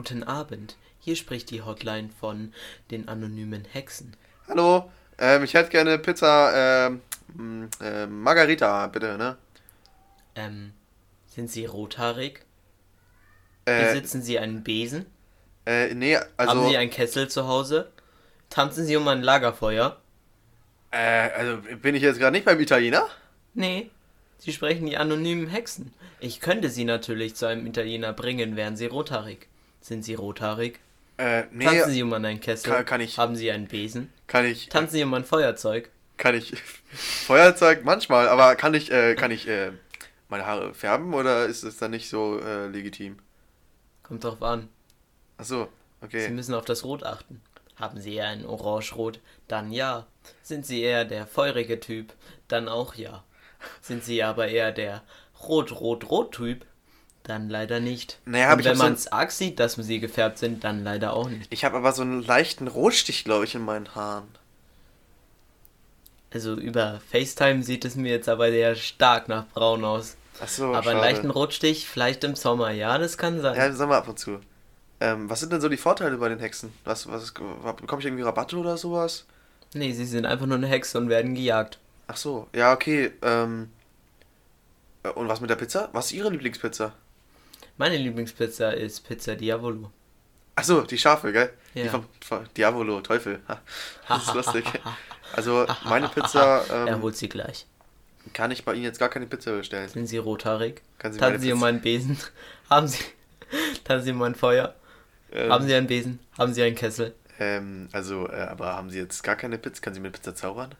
Guten Abend. Hier spricht die Hotline von den anonymen Hexen. Hallo, ähm, ich hätte gerne Pizza, ähm, äh, Margarita, bitte, ne? Ähm, sind Sie rothaarig? Äh, Besitzen Sie einen Besen? äh, nee, also, Haben Sie einen Kessel zu Hause? Tanzen Sie um ein Lagerfeuer? äh, also bin ich jetzt gerade nicht beim Italiener? Nee, Sie sprechen die anonymen Hexen. Ich könnte Sie natürlich zu einem Italiener bringen, wären Sie rothaarig. Sind Sie rothaarig? Äh, nee, Tanzen Sie um einen Kessel? kann- kann ich- Haben Sie einen Besen? kann ich, Tanzen Sie um ein Feuerzeug? kann ich, Feuerzeug manchmal, aber kann ich, äh, kann ich, äh, meine Haare färben oder ist es dann nicht so, äh, legitim? Kommt drauf an. Ach so, Sie okay. müssen auf das Rot achten. Haben Sie eher ein Orange-Rot? Dann ja. Sind Sie eher der feurige Typ? Dann auch ja. Sind Sie aber eher der Rot-Rot-Rot-Typ? Dann leider nicht. Naja, Und wenn so man es arg sieht, dass sie gefärbt sind, dann leider auch nicht. Ich habe aber so einen leichten Rotstich, glaube ich, in meinen Haaren. Also über FaceTime sieht es mir jetzt aber sehr stark nach braun aus. Ach so, aber einen leichten Rotstich, vielleicht im Sommer, ja, das kann sein. Ja, im Sommer ab und zu. Ähm, was sind denn so die Vorteile bei den Hexen? Was, was, bekomme ich irgendwie Rabatte oder sowas? Nee, sie sind einfach nur eine Hexe und werden gejagt. Ach so, ja, okay. Ähm, äh, und was mit der Pizza? Was ist Ihre Lieblingspizza? Meine Lieblingspizza ist Pizza Diavolo. Ach so, die Schafe, gell? Die Ja. vom, vom Diavolo, Teufel. Das ist lustig. Also, meine Pizza er ähm, holt sie gleich. kann ich bei Ihnen jetzt gar keine Pizza bestellen. Sind sie rothaarig? Kann sie Tanzen sie um einen Besen? Haben sie. Tanzen sie um ein Feuer? Ähm, Haben sie einen Besen? Haben sie einen Kessel? Ähm, also, äh, aber haben Sie jetzt gar keine Pizza? Kann Sie mir Pizza zaubern?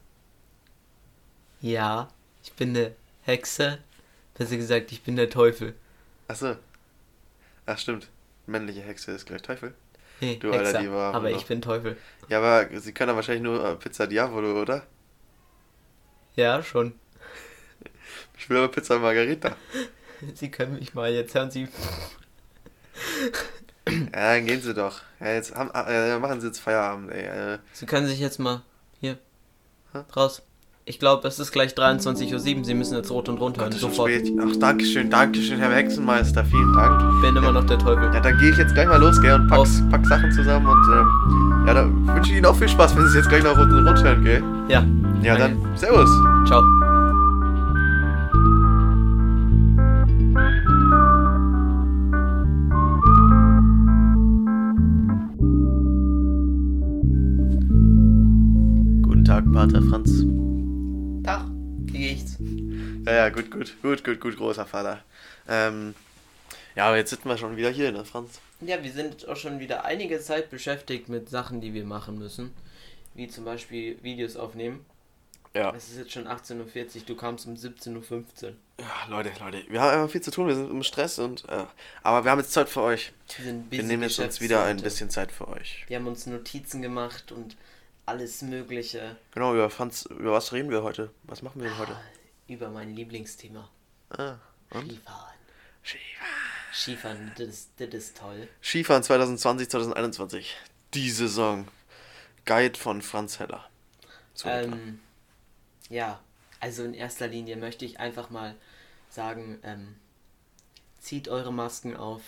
Ja, ich bin eine Hexe. Besser gesagt, ich bin der Teufel. Ach so. Ach, stimmt. Männliche Hexe ist gleich Teufel. Nee, Du alter Hexer, Lieber, aber ich bin Teufel. Ja, aber Sie können ja wahrscheinlich nur äh, Pizza Diavolo, oder? Ja, schon. Ich will aber Pizza Margarita. Sie können mich mal, jetzt hören Sie. Ja, dann gehen Sie doch. Ja, jetzt haben, äh, machen Sie jetzt Feierabend, ey. Äh, Sie können sich jetzt mal. Hier. Hä? Raus. Ich glaube, es ist gleich 23.07 Uhr. Sie müssen jetzt rot und rund hören. Gott, Sofort. spät. Ach, Dankeschön, Dankeschön, Herr Hexenmeister. Vielen Dank. Ich bin immer noch der Teufel. Ja, dann gehe ich jetzt gleich mal los, gell, und pack, pack Sachen zusammen und, ähm, ja, dann wünsche ich Ihnen auch viel Spaß, wenn Sie jetzt gleich noch rund und rund hören, gell? Ja. Ja, Danke. dann, Servus. Ciao. Guten Tag, Pater Franz. Ja, ja, gut, gut, gut, gut, gut, großer Vater. Ähm, ja, aber jetzt sitzen wir schon wieder hier, ne, Franz? Ja, wir sind auch schon wieder einige Zeit beschäftigt mit Sachen, die wir machen müssen. Wie zum Beispiel Videos aufnehmen. Ja. Es ist jetzt schon 18.40 Uhr, du kamst um 17.15 Uhr. Ja, Leute, Leute, wir haben einfach viel zu tun, wir sind im Stress und, äh, aber wir haben jetzt Zeit für euch. Wir, sind Wir nehmen jetzt uns wieder ein bisschen Zeit für euch. Wir haben uns Notizen gemacht und alles Mögliche Genau, über Franz, über was reden wir heute? Was machen wir denn heute? Über mein Lieblingsthema. Ah, und? Skifahren. Skifahren. Skifahren, das ist, das ist toll. Skifahren 2020, 2021. Die Saison. Guide von Franz Heller. Ähm, ja, also in erster Linie möchte ich einfach mal sagen, ähm, zieht eure Masken auf.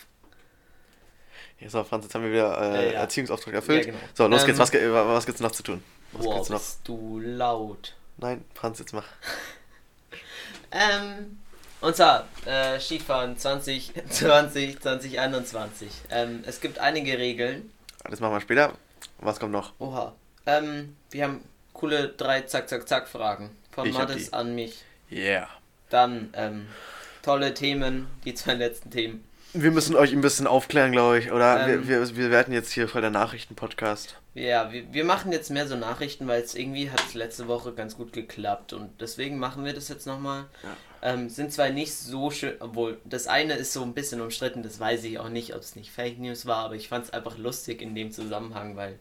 Ja, so, Franz, jetzt haben wir wieder äh, Äh, ja. Erziehungsauftrag erfüllt. Ja, genau. So, los Ähm, geht's. Was, was gibt's noch zu tun? Was Boah, gibt's noch? bist du laut. Nein, Franz, jetzt mach. Ähm, und zwar, äh, Skifahren 2020, 2021. Ähm, es gibt einige Regeln. Das machen wir später. Was kommt noch? Oha. Ähm, wir haben coole drei Zack-Zack-Zack-Fragen. Von Ich Mattes an mich. Yeah. Dann, ähm, tolle Themen, die zwei letzten Themen. Wir müssen euch ein bisschen aufklären, glaube ich. Oder Ähm. wir, wir, wir werden jetzt hier voll der Nachrichten-Podcast. Ja, wir, wir machen jetzt mehr so Nachrichten, weil es irgendwie hat es letzte Woche ganz gut geklappt und deswegen machen wir das jetzt nochmal. Ähm, sind zwar nicht so schön, obwohl das eine ist so ein bisschen umstritten, das weiß ich auch nicht, ob es nicht Fake News war, aber ich fand es einfach lustig in dem Zusammenhang, weil,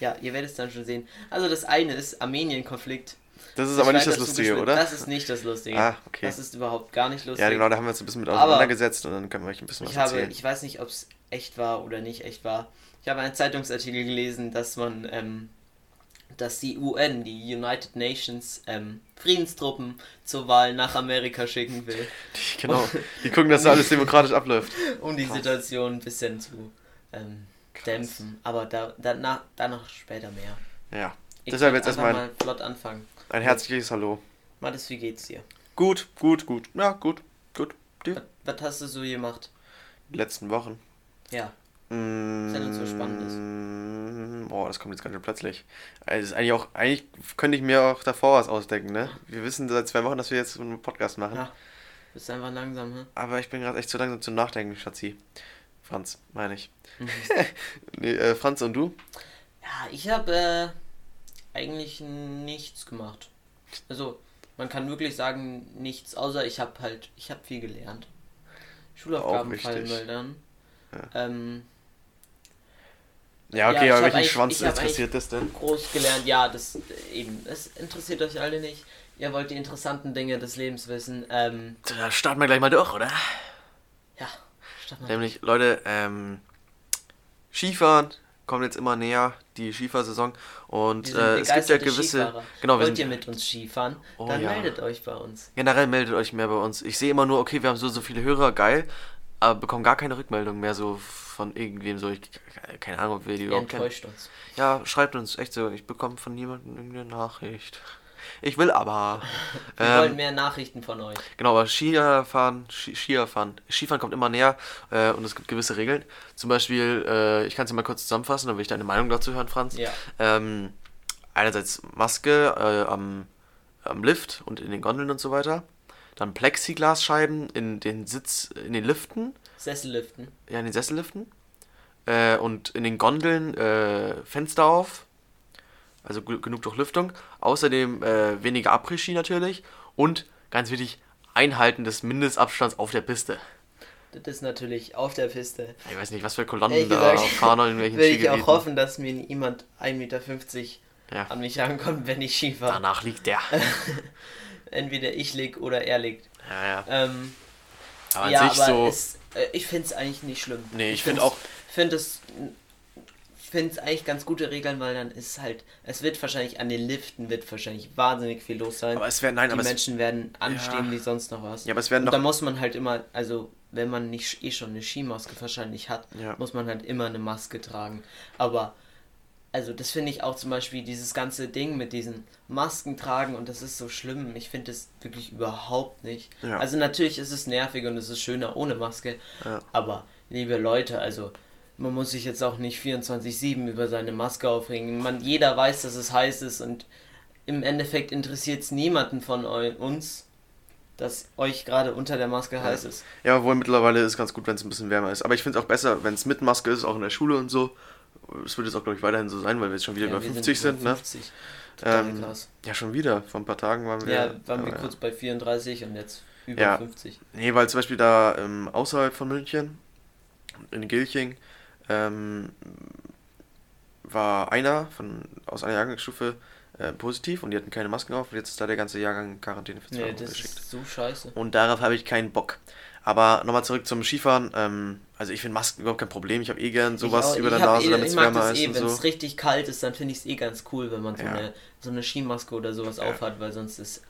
ja, ihr werdet es dann schon sehen. Also das eine ist Armenien-Konflikt. Das ist aber nicht das Lustige, oder? Das ist nicht das Lustige. Ah, okay. Das ist überhaupt gar nicht lustig. Ja, genau, da haben wir uns ein bisschen mit Aber- auseinandergesetzt und dann können wir euch ein bisschen was Ich habe, erzählen. ich weiß nicht, ob es echt war oder nicht echt war. Ich habe einen Zeitungsartikel gelesen, dass man, ähm, dass die UN, die United Nations, ähm, Friedenstruppen zur Wahl nach Amerika schicken will, genau. Die gucken, dass da alles demokratisch abläuft. um die Situation ein bisschen zu ähm, dämpfen. Aber da, danach, danach später mehr. Ja. Ich Deshalb jetzt erstmal mal flott anfangen. ein herzliches Hallo. Mathis, wie geht's dir? Gut, gut, gut. Ja, gut, gut. Die Was, was hast du so gemacht? letzten Wochen. Ja. Mm, denn so Spannendes? Boah, das kommt jetzt ganz schön plötzlich. Also, das ist eigentlich auch, eigentlich könnte ich mir auch davor was ausdenken, ne? Wir wissen seit zwei Wochen, dass wir jetzt einen Podcast machen. Ja. Bist einfach langsam, hä? Aber ich bin gerade echt zu langsam zum Nachdenken, Schatzi. Franz, meine ich. Nee, äh, Franz und du? Ja, ich habe äh, eigentlich nichts gemacht. Also, man kann wirklich sagen, nichts, außer ich habe halt, ich habe viel gelernt. Schulaufgaben fallen mal dann. Ähm, Ja, Ja, okay, ich aber welchen Schwanz interessiert das denn? groß gelernt, ja, das äh, eben, es interessiert euch alle nicht. Ihr wollt die interessanten Dinge des Lebens wissen. Ähm, Da starten wir gleich mal durch, oder? ja, start mal. Nämlich, Leute, ähm, Skifahren kommt jetzt immer näher, die Skifahrsaison. Und Wir äh, es gibt ja gewisse. Skifahrer. Genau, wir Wollt ihr mit uns Skifahren? Oh Dann ja. meldet euch bei uns. generell meldet euch mehr bei uns. Ich sehe immer nur, okay, wir haben so, so viele Hörer, geil, aber bekommen gar keine Rückmeldung mehr so von irgendwem so. Ich, keine Ahnung, ob wir die Ihr überhaupt enttäuscht uns. Ja, schreibt uns, echt so. Ich bekomme von niemandem irgendeine Nachricht. Ich will aber. Wir Ähm, wollen mehr Nachrichten von euch. Genau, aber Skifahren, Ski, Skifahren, Skifahren kommt immer näher äh, und es gibt gewisse Regeln. Zum Beispiel, äh, ich kann es dir mal kurz zusammenfassen, dann will ich deine Meinung dazu hören, Franz. Ja. Ähm, einerseits Maske äh, am, am Lift und in den Gondeln und so weiter. Dann Plexiglasscheiben in den Sitz, in den Liften, Sesselliften. ja, in den Sesselliften. Äh, und in den Gondeln äh, Fenster auf. Also genug Durchlüftung. Außerdem äh, weniger Après-Ski natürlich. Und ganz wichtig, Einhalten des Mindestabstands auf der Piste. Das ist natürlich auf der Piste. Ich weiß nicht, was für Kolonnen Ehrlich da gesagt, fahren oder in welchen Will ich auch hoffen, dass mir niemand 1,50 Meter Ja. an mich rankommt, wenn ich Ski fahre. Danach liegt der. Entweder ich leg oder er legt. Ja, ja. Ähm, Aber an ja, sich aber so. es, ich finde es eigentlich nicht schlimm. Nee, ich find find's- auch- finde es finde es eigentlich ganz gute Regeln, weil dann ist halt, es wird wahrscheinlich an den Liften wird wahrscheinlich wahnsinnig viel los sein. Aber es wäre, nein, die aber es, Menschen werden anstehen Ja. wie sonst noch was. ja, aber es werden Und da noch. muss man halt immer, also wenn man nicht eh schon eine Skimaske wahrscheinlich hat, Ja. muss man halt immer eine Maske tragen. Aber also das finde ich auch zum Beispiel dieses ganze Ding mit diesen Masken tragen und das ist so schlimm. Ich finde das wirklich überhaupt nicht. Ja. Also natürlich ist es nervig und es ist schöner ohne Maske. Ja. Aber liebe Leute, also man muss sich jetzt auch nicht 24/7 über seine Maske aufregen. Man, jeder weiß, dass es heiß ist und im Endeffekt interessiert es niemanden von uns, dass euch gerade unter der Maske heiß ist. Ja, obwohl mittlerweile ist es ganz gut, wenn es ein bisschen wärmer ist. Aber ich finde es auch besser, wenn es mit Maske ist, auch in der Schule und so. Es wird jetzt auch, glaube ich, weiterhin so sein, weil wir jetzt schon wieder Ja, über wir 50 sind, ne? 50. Total Ähm, krass. Ja, schon wieder. Vor ein paar Tagen waren wir. Ja, waren wir kurz bei 34 und jetzt über Ja. 50. Nee, weil zum Beispiel da ähm, außerhalb von München, in Gilching, ähm, war einer von, aus einer Jahrgangsstufe äh, positiv und die hatten keine Masken auf und jetzt ist da der ganze Jahrgang in Quarantäne für zwei Nee, Wochen das geschickt. ist so scheiße. Und darauf habe ich keinen Bock. Aber nochmal zurück zum Skifahren. Ähm, also ich finde Masken überhaupt kein Problem. Ich habe eh gern sowas auch, über der Nase, eh, damit ich es wärmer ist eh, wenn so. es richtig kalt ist, dann finde ich es eh ganz cool, wenn man so, Ja. eine, so eine Skimaske oder sowas Ja. aufhat, weil sonst ist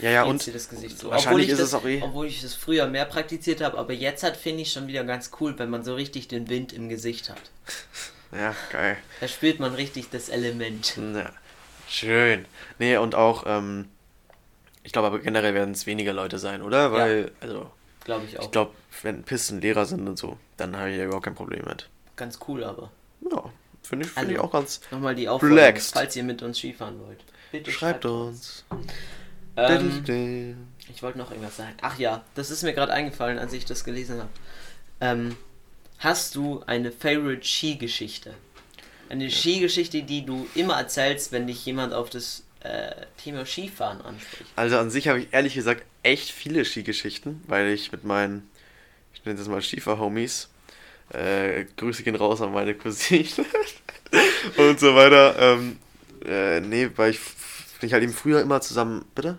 Ja, ja, und das Gesicht so. wahrscheinlich obwohl ich ist das, es auch eh- Obwohl ich das früher mehr praktiziert habe, aber jetzt hat finde ich schon wieder ganz cool, wenn man so richtig den Wind im Gesicht hat. Ja, geil. Da spürt man richtig das Element. Ja, schön. Nee, und auch, ähm, ich glaube aber generell werden es weniger Leute sein, oder? Weil, also, Glaube ich auch. ich glaube, wenn Pisten Lehrer sind und so, dann habe ich ja überhaupt kein Problem mit. ganz cool, aber. Ja, finde ich, find Also, ich auch ganz. Nochmal die Aufforderung, Relaxed. falls ihr mit uns Skifahren wollt. Bitte Schreibt uns. Ähm, ich wollte noch irgendwas sagen. Ach ja, das ist mir gerade eingefallen, als ich das gelesen habe. Ähm, hast du eine Favorite Skigeschichte? Eine Skigeschichte, die du immer erzählst, wenn dich jemand auf das äh, Thema Skifahren anspricht. Also an sich habe ich ehrlich gesagt echt viele Skigeschichten, weil ich mit meinen, ich nenne das mal Schiefer-Homies, äh, Grüße gehen raus an meine Cousine und so weiter. Ähm, äh, nee, weil ich, ich halt eben früher immer zusammen, bitte?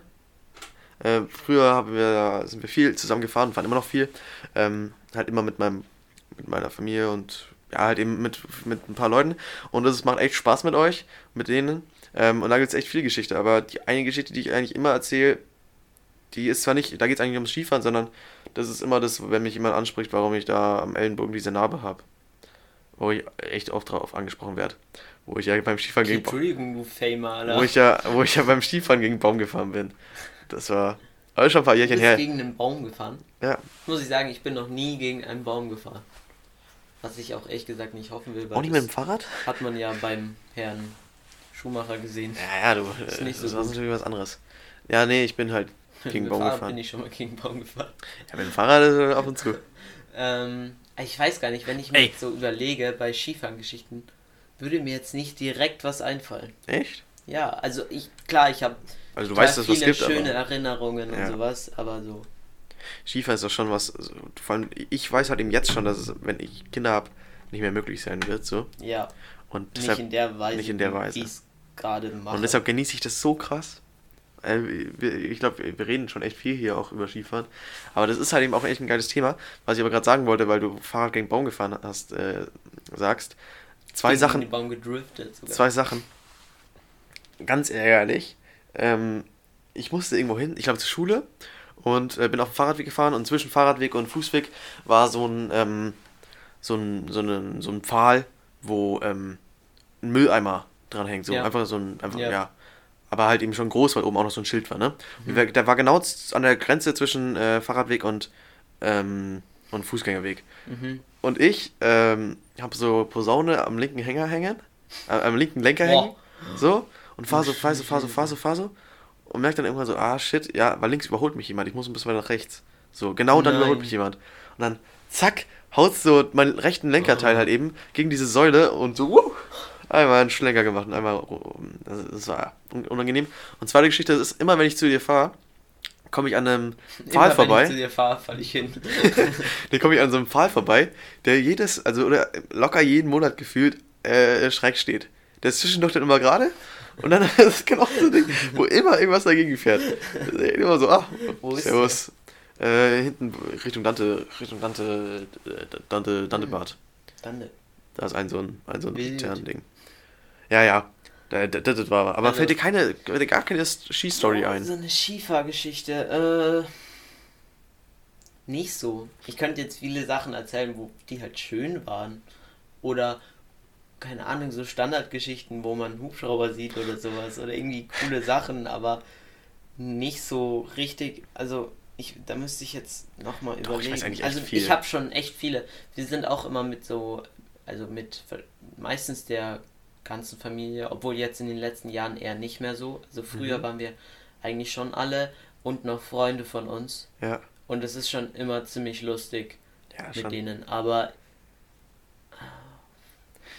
Äh, früher haben wir, sind wir viel zusammen gefahren, fahren immer noch viel. Ähm, halt immer mit meinem, mit meiner Familie und ja, halt eben mit, mit ein paar Leuten. Und es macht echt Spaß mit euch, mit denen. Ähm, und da gibt es echt viel Geschichte. Aber die eine Geschichte, die ich eigentlich immer erzähle, die ist zwar nicht, da geht es eigentlich ums Skifahren, sondern das ist immer das, wenn mich jemand anspricht, warum ich da am Ellenbogen diese Narbe habe. wo ich echt oft drauf angesprochen werde. Wo ich ja beim Skifahren gegen Entschuldigung, du Famer, Alter. wo ich ja, wo ich ja beim Skifahren gegen einen Baum gefahren bin. Das war aber schon ein paar du Jährchen bist her. gegen einen Baum gefahren. Ja, Muss ich sagen, ich bin noch nie gegen einen Baum gefahren. Was ich auch ehrlich gesagt nicht hoffen will, auch nicht mit dem Fahrrad? hat man ja beim Herrn Schumacher gesehen. Ja, ja, du, Ist äh, nicht so das war natürlich was anderes. Ja, nee, ich bin halt gegen Baum gefahren. bin ich schon mal gegen Baum gefahren. Ja, mit dem Fahrrad ab und zu. Ähm, ich weiß gar nicht, wenn ich mir Ey. so überlege, bei Skifahren-Geschichten, würde mir jetzt nicht direkt was einfallen. Echt? Ja, also ich, klar, ich habe Also du weißt, dass viele gibt, schöne aber Erinnerungen Ja. und sowas, aber so. Skifahren ist doch schon was, also, vor allem ich weiß halt eben jetzt schon, dass es, wenn ich Kinder habe, nicht mehr möglich sein wird, so. Ja, Und nicht deshalb, in der Weise, nicht in der Weise. wie ich es gerade mache. und deshalb genieße ich das so krass. Äh, wir- Ich glaube, wir reden schon echt viel hier auch über Skifahren. Aber das ist halt eben auch echt ein geiles Thema. Was ich aber gerade sagen wollte, weil du Fahrrad gegen Baum gefahren hast, äh, sagst. Zwei Gegen Sachen, den Baum gedriftet sogar. Zwei Sachen. Ganz ärgerlich. Ähm, ich musste irgendwo hin, ich glaube zur Schule, und äh, bin auf dem Fahrradweg gefahren und zwischen Fahrradweg und Fußweg war so ein, ähm, so ein, so ein, so ein Pfahl, wo ähm, ein Mülleimer dran hängt. So Ja. einfach so ein, einfach, ja. Ja. Aber halt eben schon groß, weil oben auch noch so ein Schild war, ne? Der- der war genau an der Grenze zwischen äh, Fahrradweg und, ähm, und Fußgängerweg. Mhm. Und ich ähm, habe so Posaune am linken Hänger hängen, äh, am linken Lenker Boah. hängen, so, und fahr so, fahr so, fahr so, fahr so, fahr so, und merke dann irgendwann so, ah, shit, ja, weil links überholt mich jemand, ich muss ein bisschen weiter nach rechts. So, genau dann Nein. überholt mich jemand. Und dann, zack, haut so meinen rechten Lenkerteil Oh. halt eben gegen diese Säule und so, wuh, einmal einen Schlenker gemacht und einmal, das, das war un- unangenehm. Und zweite Geschichte, das ist immer, wenn ich zu dir fahre, komme ich an einem Pfahl vorbei. Wenn ich zu dir fahre, falle ich hin. Da komme ich an so einem Pfahl vorbei, der jedes, also oder locker jeden Monat gefühlt äh, schräg steht. Der ist zwischendurch dann immer gerade und dann ist es genau so ein Ding, wo immer irgendwas dagegen fährt. Immer so, ah, Wo ist servus. Äh, hinten Richtung Dante, Richtung Dante, äh, Dante, Dantebad. Dann, ne. Da ist ein so ein, ein so ein. Ding. Ja, ja. Da- da- Das, war. Aber Also- fällt dir keine, gar keine Skistory Oh, ein? So eine Skifahrgeschichte. Äh, nicht so. Ich könnte jetzt viele Sachen erzählen, wo die halt schön waren. Oder, keine Ahnung, so Standardgeschichten, wo man Hubschrauber sieht oder sowas. Oder irgendwie coole Sachen, aber nicht so richtig. Also, ich, da müsste ich jetzt nochmal Doch, ich überlegen. eigentlich echt also, ich habe schon echt viele. Wir sind auch immer mit so, also mit meistens der ganzen Familie, obwohl jetzt in den letzten Jahren eher nicht mehr so. Also früher Mhm. waren wir eigentlich schon alle und noch Freunde von uns. Ja. Und es ist schon immer ziemlich lustig Ja, mit schon. denen. Aber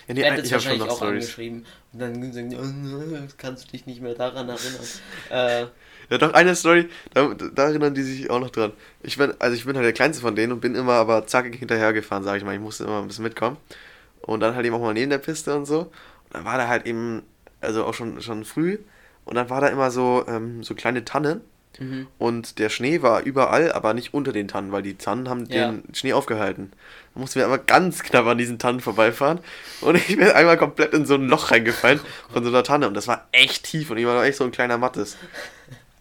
Ja, ich nee, ich habe schon noch auch Stories. angeschrieben. Und dann die, oh, kannst du dich nicht mehr daran erinnern. äh, Ja, doch, eine Story, da, da erinnern die sich auch noch dran. Ich bin, also ich bin halt der Kleinste von denen und bin immer aber zackig hinterhergefahren, sage ich mal. Ich musste immer ein bisschen mitkommen. Und dann halt eben auch mal neben der Piste und so. Dann war da halt eben, also auch schon, schon früh. Und dann war da immer so, ähm, so kleine Tannen. mhm. Und der Schnee war überall, aber nicht unter den Tannen, weil die Tannen haben Ja. den Schnee aufgehalten. Da mussten wir aber ganz knapp an diesen Tannen vorbeifahren. Und ich bin einmal komplett in so ein Loch reingefallen von so einer Tanne. Und das war echt tief und ich war noch echt so ein kleiner Mattes.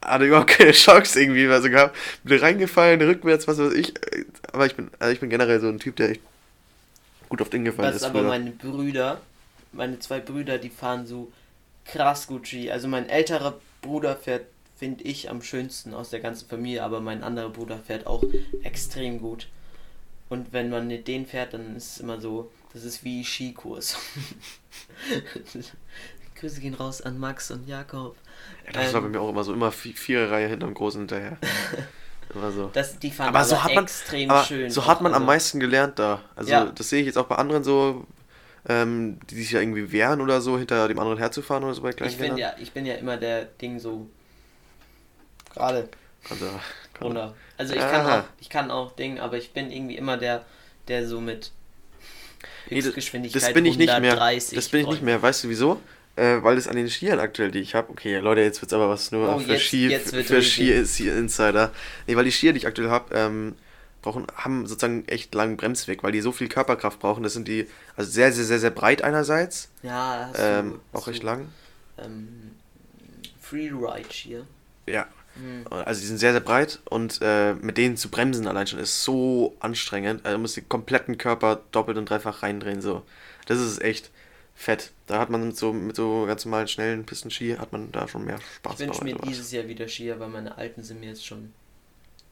Hatte überhaupt keine Chance irgendwie mehr so gehabt. Bin reingefallen, rückwärts, was weiß ich. Aber ich bin, also ich bin generell so ein Typ, der echt gut auf Dinge gefallen Das ist. ist aber früher. meine Brüder, meine zwei Brüder, die fahren so krass gut Ski. Also mein älterer Bruder fährt, finde ich, am schönsten aus der ganzen Familie, aber mein anderer Bruder fährt auch extrem gut. Und wenn man mit denen fährt, dann ist es immer so, das ist wie Skikurs. Grüße gehen raus an Max und Jakob. Ja, das war bei ähm, mir auch immer so, immer vi- vier Reihe hinterm Großen hinterher. immer so. Das, die fahren Aber so hat man, extrem aber schön. so hat man am Also, meisten gelernt da. Also Ja. das sehe ich jetzt auch bei anderen so, ähm, die sich ja irgendwie wehren oder so, hinter dem anderen herzufahren oder so bei kleinen Ich bin ja, ich bin ja immer der Ding so gerade Also, runter. Also ich kann Aha. auch, ich kann auch Ding, aber ich bin irgendwie immer der, der so mit Nee, das- das bin ich nicht mehr. 130 Das bin ich nicht mehr. Weißt du wieso? Äh, weil es an den Skiern aktuell, die ich habe. Okay, Leute, jetzt wird's aber was nur Oh, für jetzt- Ski, jetzt wird für Ski Insider. Nee, weil die Skier, die ich aktuell habe, ähm, brauchen, haben sozusagen echt langen Bremsweg, weil die so viel Körperkraft brauchen. Das sind die, also sehr, sehr, sehr, sehr breit einerseits, Ja, hast ähm, du, auch hast recht du, lang. Ähm, Freeride hier. Ja. Mhm. Also die sind sehr, sehr breit und äh, mit denen zu bremsen allein schon ist so anstrengend. Also du musst den kompletten Körper doppelt und dreifach reindrehen. So. Das ist echt fett. Da hat man mit so, mit so ganz normalen, schnellen Pistenski hat man da schon mehr Spaß. Ich wünsche mir dieses Jahr wieder Skier, weil meine alten sind mir jetzt schon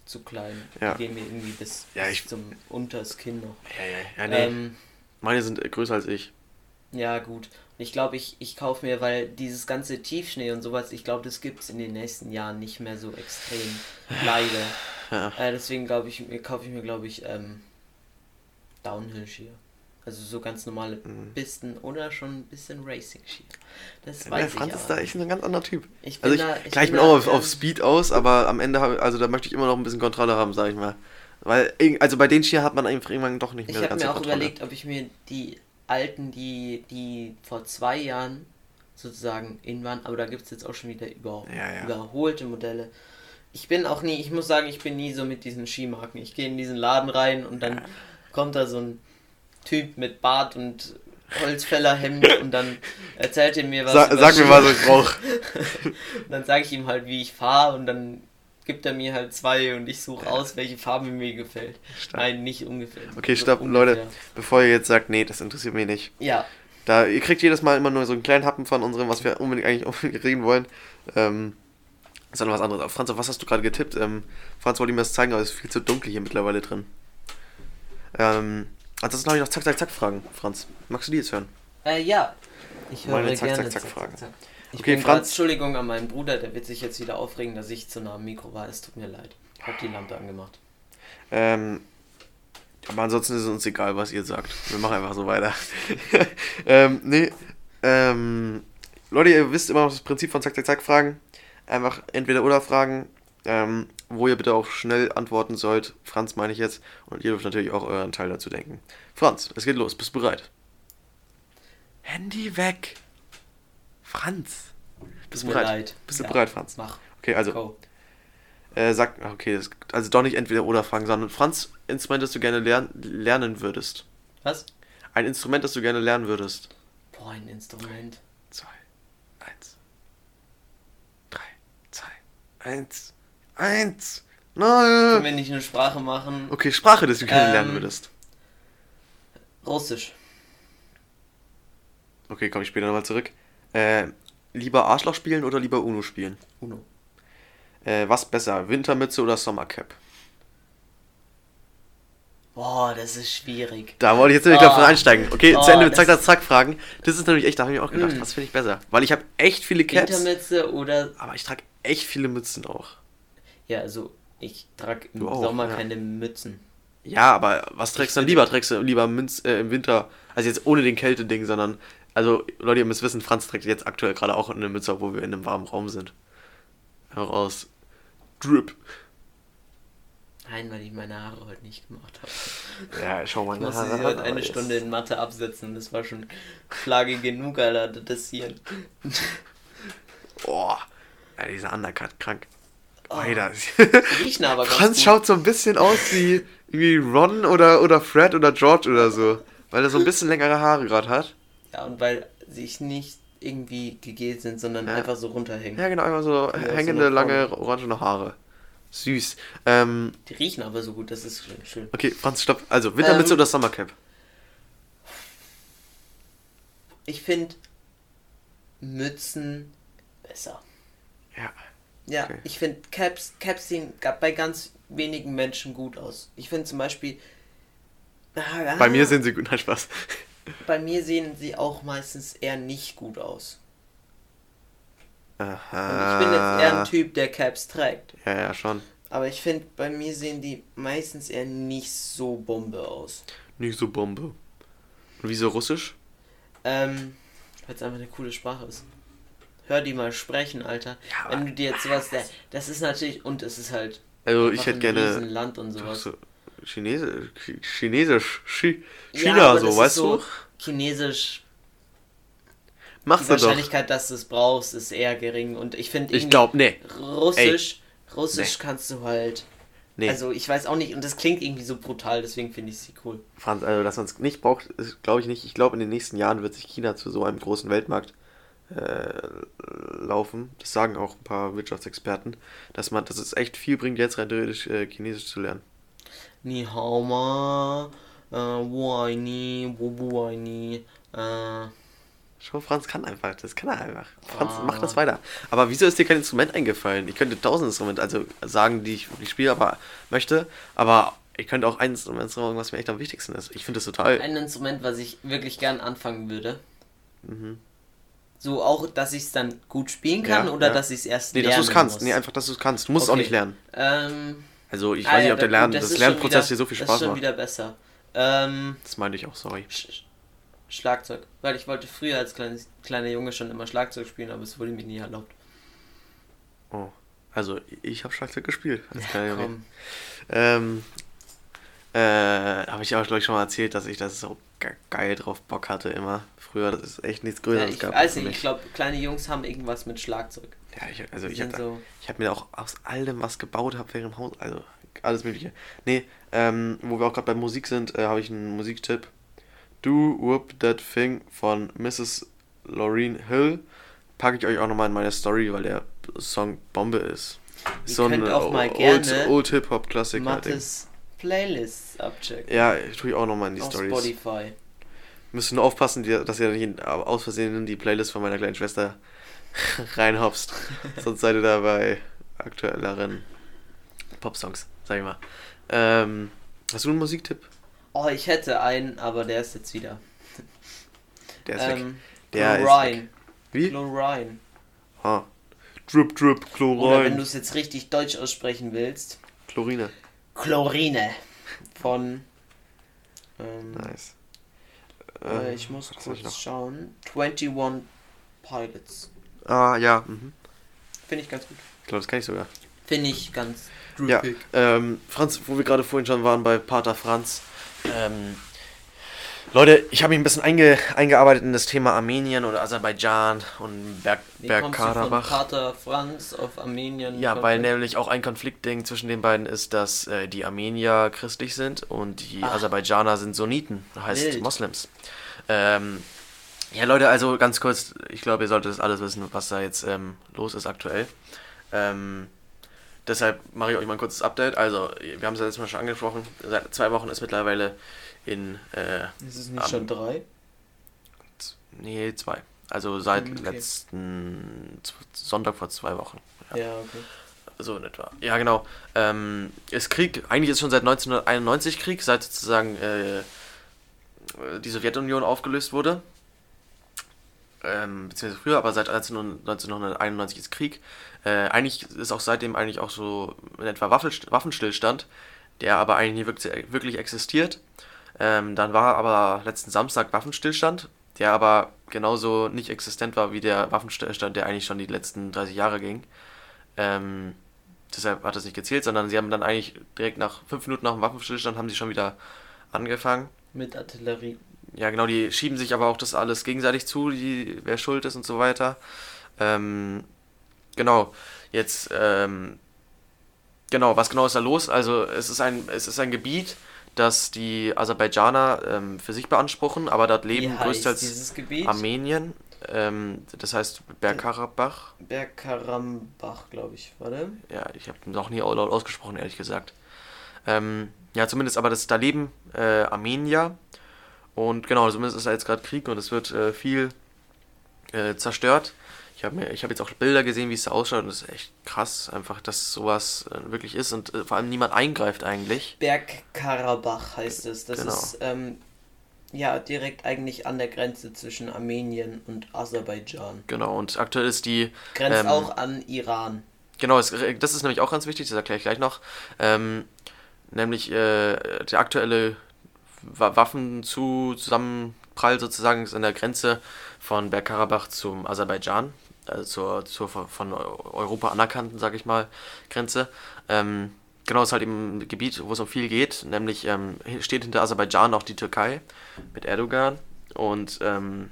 zu klein. Ja. Die gehen mir irgendwie bis, Ja, bis ich- zum unters Kinn noch. Ja, ja, ja, nee. Ähm, Meine sind äh, größer als ich. ja, gut. Und ich glaube, ich, ich kaufe mir, weil dieses ganze Tiefschnee und sowas, ich glaube, das gibt es in den nächsten Jahren nicht mehr so extrem. Leider. Ja. Äh, deswegen glaube ich, kaufe ich mir, glaube ich, ähm, Downhill-Skier. Also so ganz normale Mhm. Pisten oder schon ein bisschen Racing-Skier. Das Ja, weiß Franz ich ist da echt ein ganz anderer Typ. Ich bin Also ich, da, klar, ich bin auch auf, ähm, auf Speed aus, aber am Ende habe also da möchte ich immer noch ein bisschen Kontrolle haben, sage ich mal. Weil, also bei den Skier hat man einfach irgendwann doch nicht Ich mehr habe ganz mir auch Kontrolle. überlegt, ob ich mir die alten, die, die vor zwei Jahren sozusagen in waren, aber da gibt es jetzt auch schon wieder über, Ja, ja. überholte Modelle. Ich bin auch nie, ich muss sagen, ich bin nie so mit diesen Skimarken. Ich gehe in diesen Laden rein und dann kommt da so ein Typ mit Bart und Holzfällerhemd und dann erzählt er mir was. Sa sag mir was ich brauche. Und dann sage ich ihm halt, wie ich fahre und dann gibt er mir halt zwei und ich suche aus, welche Farbe mir gefällt. Stark. Nein, nicht ungefähr. Okay, stopp, ungefähr. Leute. Bevor ihr jetzt sagt, nee, das interessiert mich nicht. Ja, Da, ihr kriegt jedes Mal immer nur so einen kleinen Happen von unserem, was wir unbedingt eigentlich unbedingt reden wollen. Ähm, ist dann was anderes. Franz, auf was hast du gerade getippt? Ähm, Franz wollte mir das zeigen, aber es ist viel zu dunkel hier mittlerweile drin. Ähm, ansonsten habe ich noch Zack, Zack, Zack Fragen. Franz, magst du die jetzt hören? Äh, ja. Ich höre Meine Zack, gerne Zack, Zack Fragen. Ich Okay, bin grad, Franz- Entschuldigung an meinen Bruder, der wird sich jetzt wieder aufregen, dass ich zu nah am Mikro war. Es tut mir leid. Ich habe die Lampe angemacht. Ähm, aber ansonsten ist es uns egal, was ihr sagt. Wir machen einfach so weiter. ähm, nee. Ähm, Leute, ihr wisst immer noch das Prinzip von Zack, Zack, Zack Fragen. Einfach entweder oder Fragen, ähm, wo ihr bitte auch schnell antworten sollt. Franz meine ich jetzt. Und ihr dürft natürlich auch euren Teil dazu denken. Franz, es geht los. Bist du bereit? Handy weg. Franz. Bist du bereit? leid. Bist du Ja. bereit, Franz? Mach. Okay, also äh, sag, okay, das, also doch nicht entweder oder fragen, sondern Franz, Instrument, das du gerne lern, lernen würdest. Was? Ein Instrument, das du gerne lernen würdest. Boah, ein Instrument. Zwei, eins, drei, zwei, eins, eins, Können nein. wir nicht eine Sprache machen? Okay, Sprache, das du gerne Ähm, lernen würdest. Russisch. Okay, komme ich später nochmal zurück. Äh, lieber Arschloch spielen oder lieber Uno spielen? Uno. Äh, was besser, Wintermütze oder Sommercap? Boah, das ist schwierig. Da wollte ich jetzt nämlich davon Oh. einsteigen. Okay, Oh, zu Ende mit das Zack, Zack, ist- Zack Fragen. Das ist nämlich echt, da habe ich mir auch gedacht, Mm. was finde ich besser? Weil ich habe echt viele Caps. Wintermütze oder. Aber ich trage echt viele Mützen auch. Ja, also ich trage im auch, Sommer ja. keine Mützen. Ja, aber was trägst du dann lieber? Trägst du lieber Münz, äh, im Winter, also jetzt ohne den Kälteding, sondern, also Leute, ihr müsst wissen, Franz trägt jetzt aktuell gerade auch eine Mütze, obwohl wir in einem warmen Raum sind. Heraus. Drip. Nein, weil ich meine Haare heute nicht gemacht habe. Ja, schau mal Ich musste sie heute eine Stunde in Mathe absetzen. Das war schon Klage genug, Alter. Das hier. Boah. Ja, dieser Undercut, krank. Oh, Alter. riechen aber ganz Franz gut. schaut so ein bisschen aus wie, wie Ron oder, oder Fred oder George oder so. Weil er so ein bisschen längere Haare gerade hat. Ja, und weil sie nicht irgendwie gegelt sind, sondern Ja. einfach so runterhängen. Ja, genau, einfach so Ja, so hängende, nach lange, orangene Haare. Süß. Ähm, Die riechen aber so gut, das ist schön. okay, Franz, stopp. Also, Wintermütze Ähm, oder Sommercap? Ich finde Mützen besser. Ja. Ja, Okay. ich finde Caps, Caps sehen bei ganz wenigen Menschen gut aus. Ich finde zum Beispiel. Ah, Bei mir sind sie gut. Nein, Spaß. Bei mir sehen sie auch meistens eher nicht gut aus. Und Aha. ich bin jetzt eher ein Typ, der Caps trägt. Ja, ja, schon. Aber ich finde, bei mir sehen die meistens eher nicht so Bombe aus. Nicht so Bombe. Und wieso russisch? Ähm, weil es einfach eine coole Sprache ist. Hör die mal sprechen, Alter. Ja, Wenn du dir jetzt sowas, das, das ist natürlich, und es ist halt Also, ich hätte gerne. Riesenland und Doch sowas. so Chinesisch. Chinesisch. Chi- Ja, China, aber so, das ist weißt so du? Chinesisch, die Machst doch. Wahrscheinlichkeit, dass du es brauchst, ist eher gering. Und ich finde, Ich glaube, nee. Russisch, Russisch kannst du halt. Nee. Also, ich weiß auch nicht, und das klingt irgendwie so brutal, deswegen finde ich sie cool. Franz, also, dass man es nicht braucht, glaube ich nicht. Ich glaube, in den nächsten Jahren wird sich China zu so einem großen Weltmarkt äh, laufen. Das sagen auch ein paar Wirtschaftsexperten, dass man, dass es echt viel bringt, jetzt rein theoretisch äh, Chinesisch zu lernen. Ni hao ma, äh, wo ai ni, wo bu ai ni, äh, Schau, Franz kann einfach, das kann er einfach. Franz, ah. mach das weiter. Aber wieso ist dir kein Instrument eingefallen? Ich könnte tausend Instrumente also sagen, die ich wirklich spiele, aber möchte, aber ich könnte auch ein Instrument sagen, was mir echt am wichtigsten ist. Ich finde das total. Ein Instrument, was ich wirklich gern anfangen würde. Mhm. So auch, dass ich es dann gut spielen kann ja, oder ja. dass ich es erst nee, lernen dass du es kannst. Muss. Nee, einfach, dass du es kannst. Du musst okay. es auch nicht lernen. Ähm, also ich ah, weiß nicht, ob der Lernen, das, das Lernprozess wieder, dir so viel Spaß macht. Das ist schon wieder besser. Ähm, das meinte ich auch, sorry. Sch Schlagzeug. Weil ich wollte früher als kleines, kleiner Junge schon immer Schlagzeug spielen, aber es wurde mir nie erlaubt. Oh. Also ich habe Schlagzeug gespielt als ja, kleiner Junge. Ähm, äh, habe ich auch, glaube ich, schon mal erzählt, dass ich das so geil drauf Bock hatte immer. Früher, das ist echt nichts Größeres ja, ich gab. Weiß nicht, ich glaube, kleine Jungs haben irgendwas mit Schlagzeug. Ja, ich, also ich habe so hab mir auch aus allem was gebaut, habe während dem Haus, also alles mögliche. Nee, ähm, wo wir auch gerade bei Musik sind, äh, habe ich einen Musiktipp. Do Whoop That Thing von Mrs. Laureen Hill. Packe ich euch auch nochmal in meine Story, weil der Song Bombe ist. Ihr so gerne Old, Old Hip-Hop-Klassiker. Mattes Playlists abchecken. Ja, tue ich auch nochmal in die Auf Stories. Spotify. Müsst nur aufpassen, dass ihr nicht aus Versehen in die Playlist von meiner kleinen Schwester reinhopst. Sonst seid ihr da bei aktuelleren Popsongs, sag ich mal. Ähm, hast du einen Musiktipp? Oh, ich hätte einen, aber der ist jetzt wieder. Der ist ähm, weg. Der Chlorine. ist weg. Wie? Chlorine. Ha. Drip, drip, Chlorine. Oder wenn du es jetzt richtig deutsch aussprechen willst. Chlorine. Chlorine. Von. Ähm, nice. Äh, ich muss kurz ich schauen. 21 Pilots. Ah, ja. Mhm. Finde ich ganz gut. Ich glaube, das kann ich sogar. Finde ich ganz Ja, ähm, Franz, wo wir gerade vorhin schon waren bei Pater Franz, ähm, Leute, ich habe mich ein bisschen einge, eingearbeitet in das Thema Armenien oder Aserbaidschan und Berg, Bergkarabach. Pater Franz auf Armenien. Ja, weil nämlich auch ein Konfliktding zwischen den beiden ist, dass äh, die Armenier christlich sind und die Ach. Aserbaidschaner sind Sunniten, heißt Wild. Moslems. Ähm, ja, Leute, also ganz kurz, ich glaube, ihr solltet das alles wissen, was da jetzt ähm, los ist aktuell. Ähm, Deshalb mache ich euch mal ein kurzes Update. Also, wir haben es ja letztes Mal schon angesprochen. Seit zwei Wochen ist mittlerweile in. Äh, ist es nicht am, schon drei? Nee, zwei. Also seit okay. letzten Sonntag vor zwei Wochen. Ja, ja okay. So in etwa. Ja, genau. Ähm, ist Krieg, eigentlich ist schon seit 1991 Krieg, seit sozusagen äh, die Sowjetunion aufgelöst wurde ähm, beziehungsweise früher, aber seit 1991 ist Krieg. Äh, eigentlich ist auch seitdem eigentlich auch so in etwa Waffenstillstand, der aber eigentlich nie wirklich, existiert. Ähm, dann war aber letzten Samstag Waffenstillstand, der aber genauso nicht existent war wie der Waffenstillstand, der eigentlich schon die letzten 30 Jahre ging. Ähm, deshalb hat das nicht gezählt, sondern sie haben dann eigentlich direkt nach fünf Minuten nach dem Waffenstillstand haben sie schon wieder angefangen. Mit Artillerie ja, genau, die schieben sich aber auch das alles gegenseitig zu, die, wer schuld ist und so weiter. Ähm, genau, jetzt, ähm, genau, was genau ist da los? Also, es ist ein, es ist ein Gebiet, das die Aserbaidschaner ähm, für sich beanspruchen, aber dort leben größtenteils Armenien. Ähm, das heißt Bergkarabach. Bergkarabach, glaube ich, warte. Ja, ich habe noch nie laut ausgesprochen, ehrlich gesagt. Ähm, ja, zumindest, aber das, da leben äh, Armenier und genau, zumindest ist da jetzt gerade Krieg und es wird äh, viel äh, zerstört. Ich habe hab jetzt auch Bilder gesehen, wie es da ausschaut und es ist echt krass, einfach, dass sowas äh, wirklich ist und äh, vor allem niemand eingreift eigentlich. Bergkarabach heißt es. Das genau. ist ähm, ja direkt eigentlich an der Grenze zwischen Armenien und Aserbaidschan. Genau, und aktuell ist die. Grenzt ähm, auch an Iran. Genau, das ist nämlich auch ganz wichtig, das erkläre ich gleich noch. Ähm, nämlich äh, der aktuelle Waffen zu Zusammenprall sozusagen ist an der Grenze von Bergkarabach zum Aserbaidschan, also zur, zur von Europa anerkannten, sag ich mal, Grenze. Ähm, genau, ist halt eben ein Gebiet, wo es um viel geht, nämlich ähm, steht hinter Aserbaidschan auch die Türkei mit Erdogan und ähm,